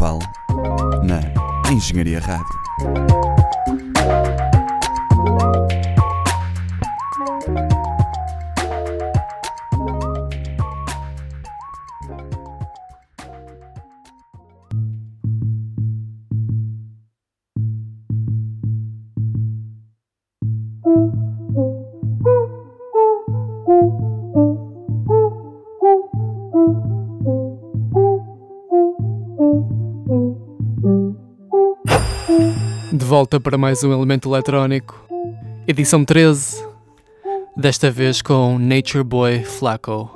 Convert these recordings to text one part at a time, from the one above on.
Carnaval na Engenharia Rádio. Volta para mais um elemento eletrónico, edição 13, desta vez com Nature Boy Flaco.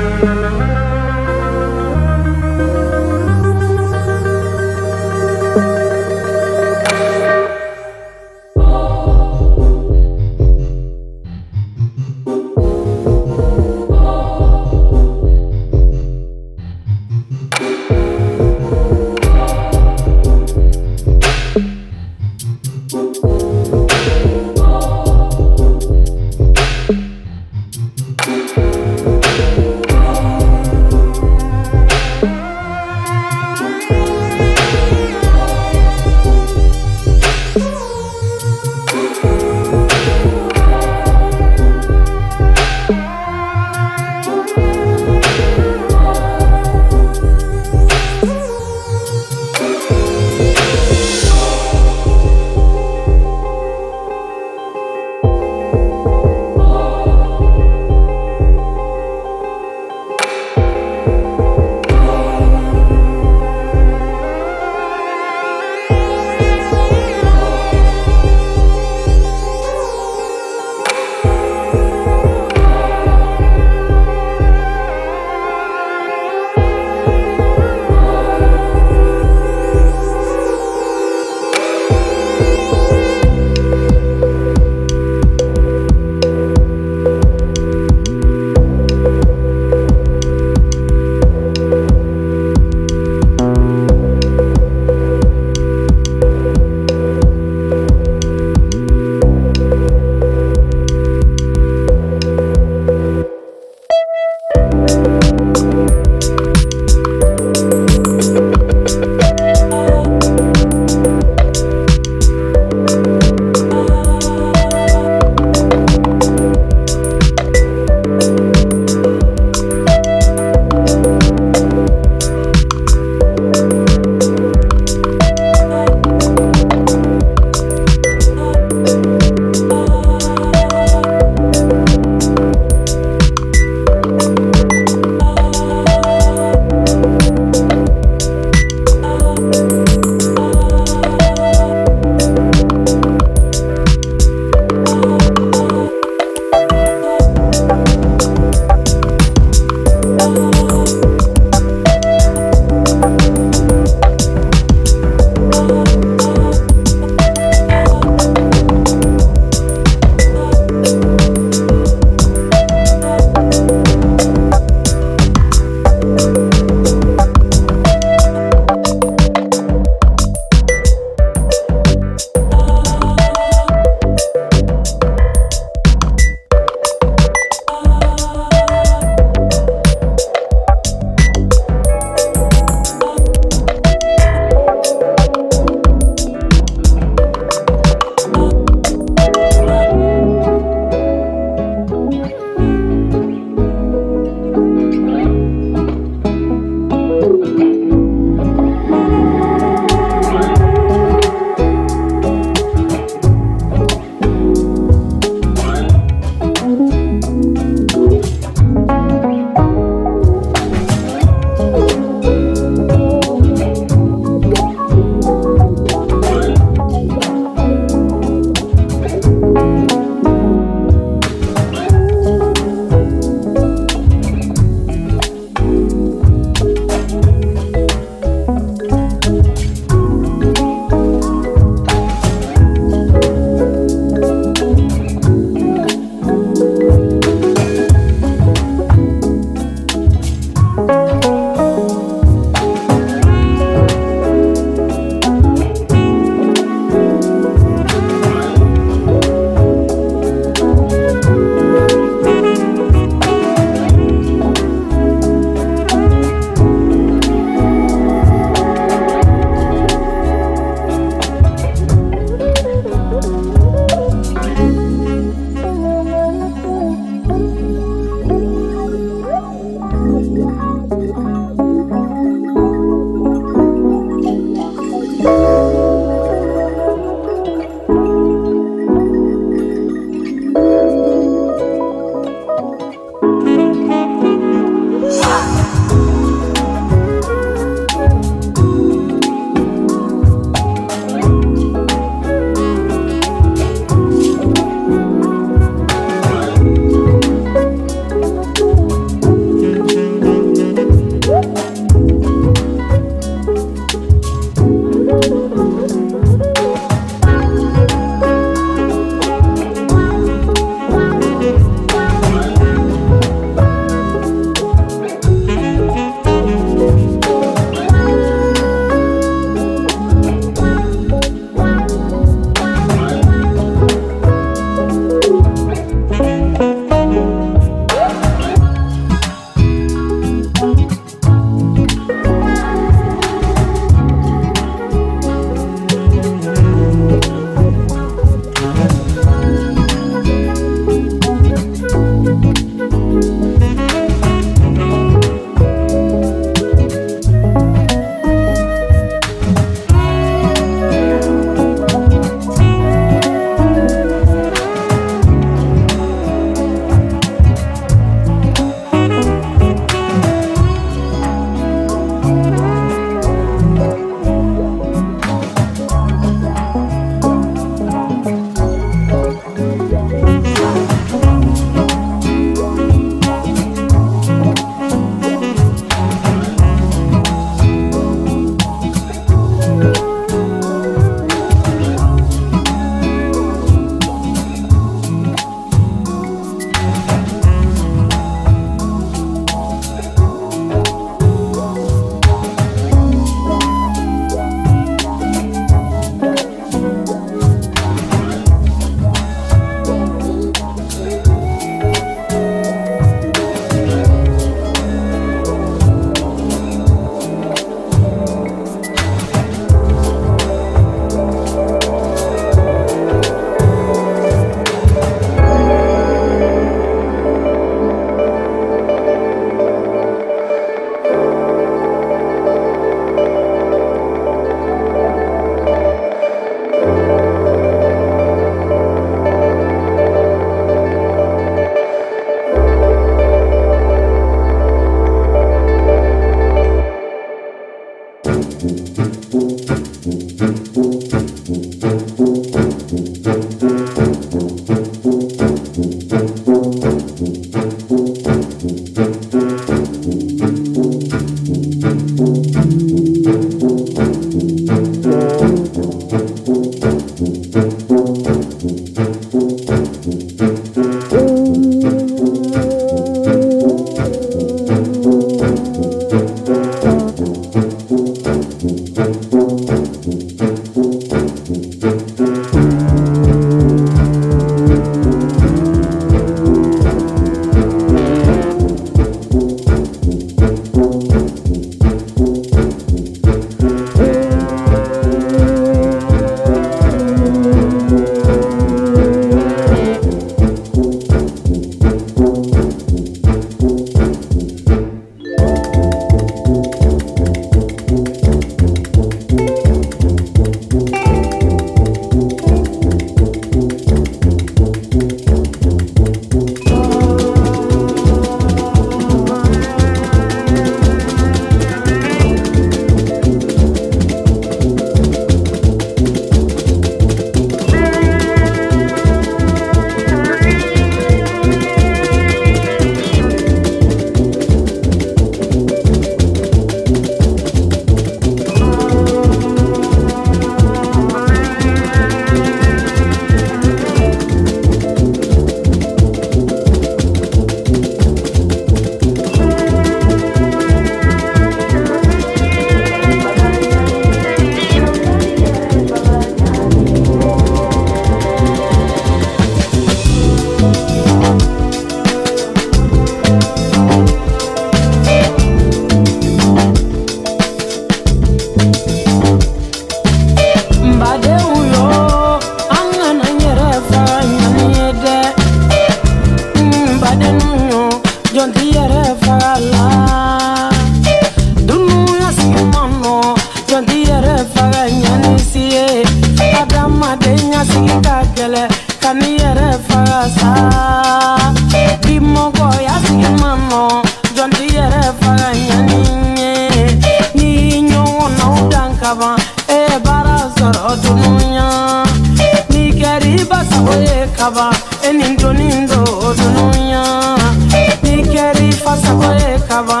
cavalo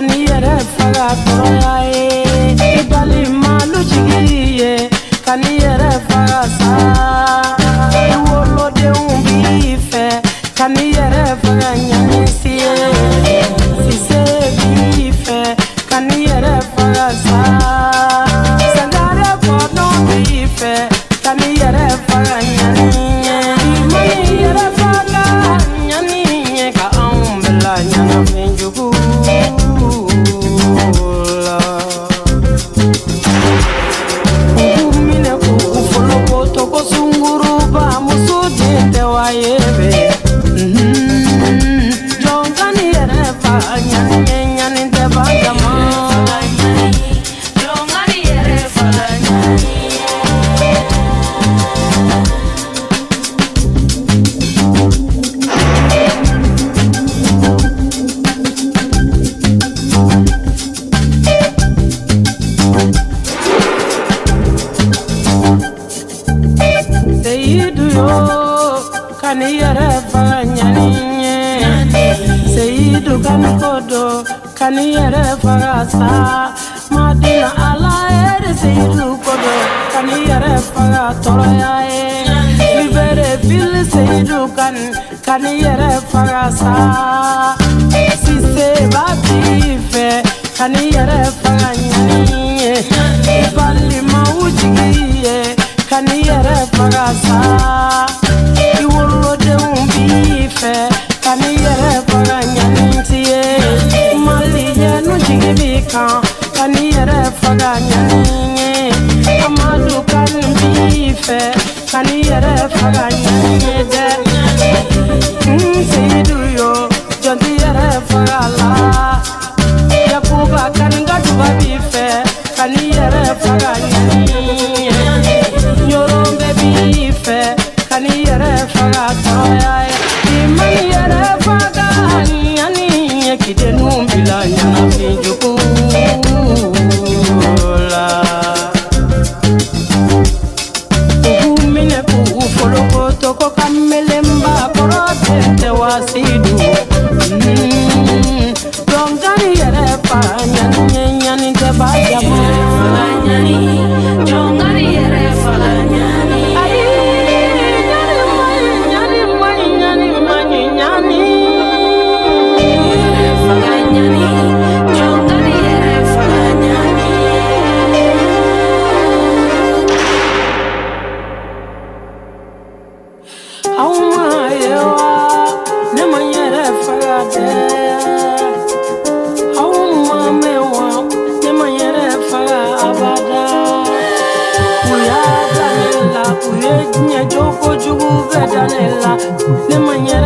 la n'i yɛrɛ faga tɔɔrɔya ye i balima lu jigi ye ka n'i yɛrɛ faga sa. kaniyɛrɛ faga sa madina ala ere seyidu kodo kaniyɛrɛ faga tɔɔrɔya ye libere bili seyidu kani kaniyɛrɛ faga sa sise b'a tigi fɛ kaniyɛrɛ faga ɲini ye i balimaw jigi ye kaniyɛrɛ faga sa Bye. Nela, Nemanya.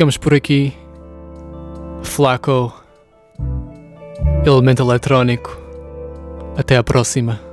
Ficamos por aqui. Flaco, elemento eletrónico. Até à próxima.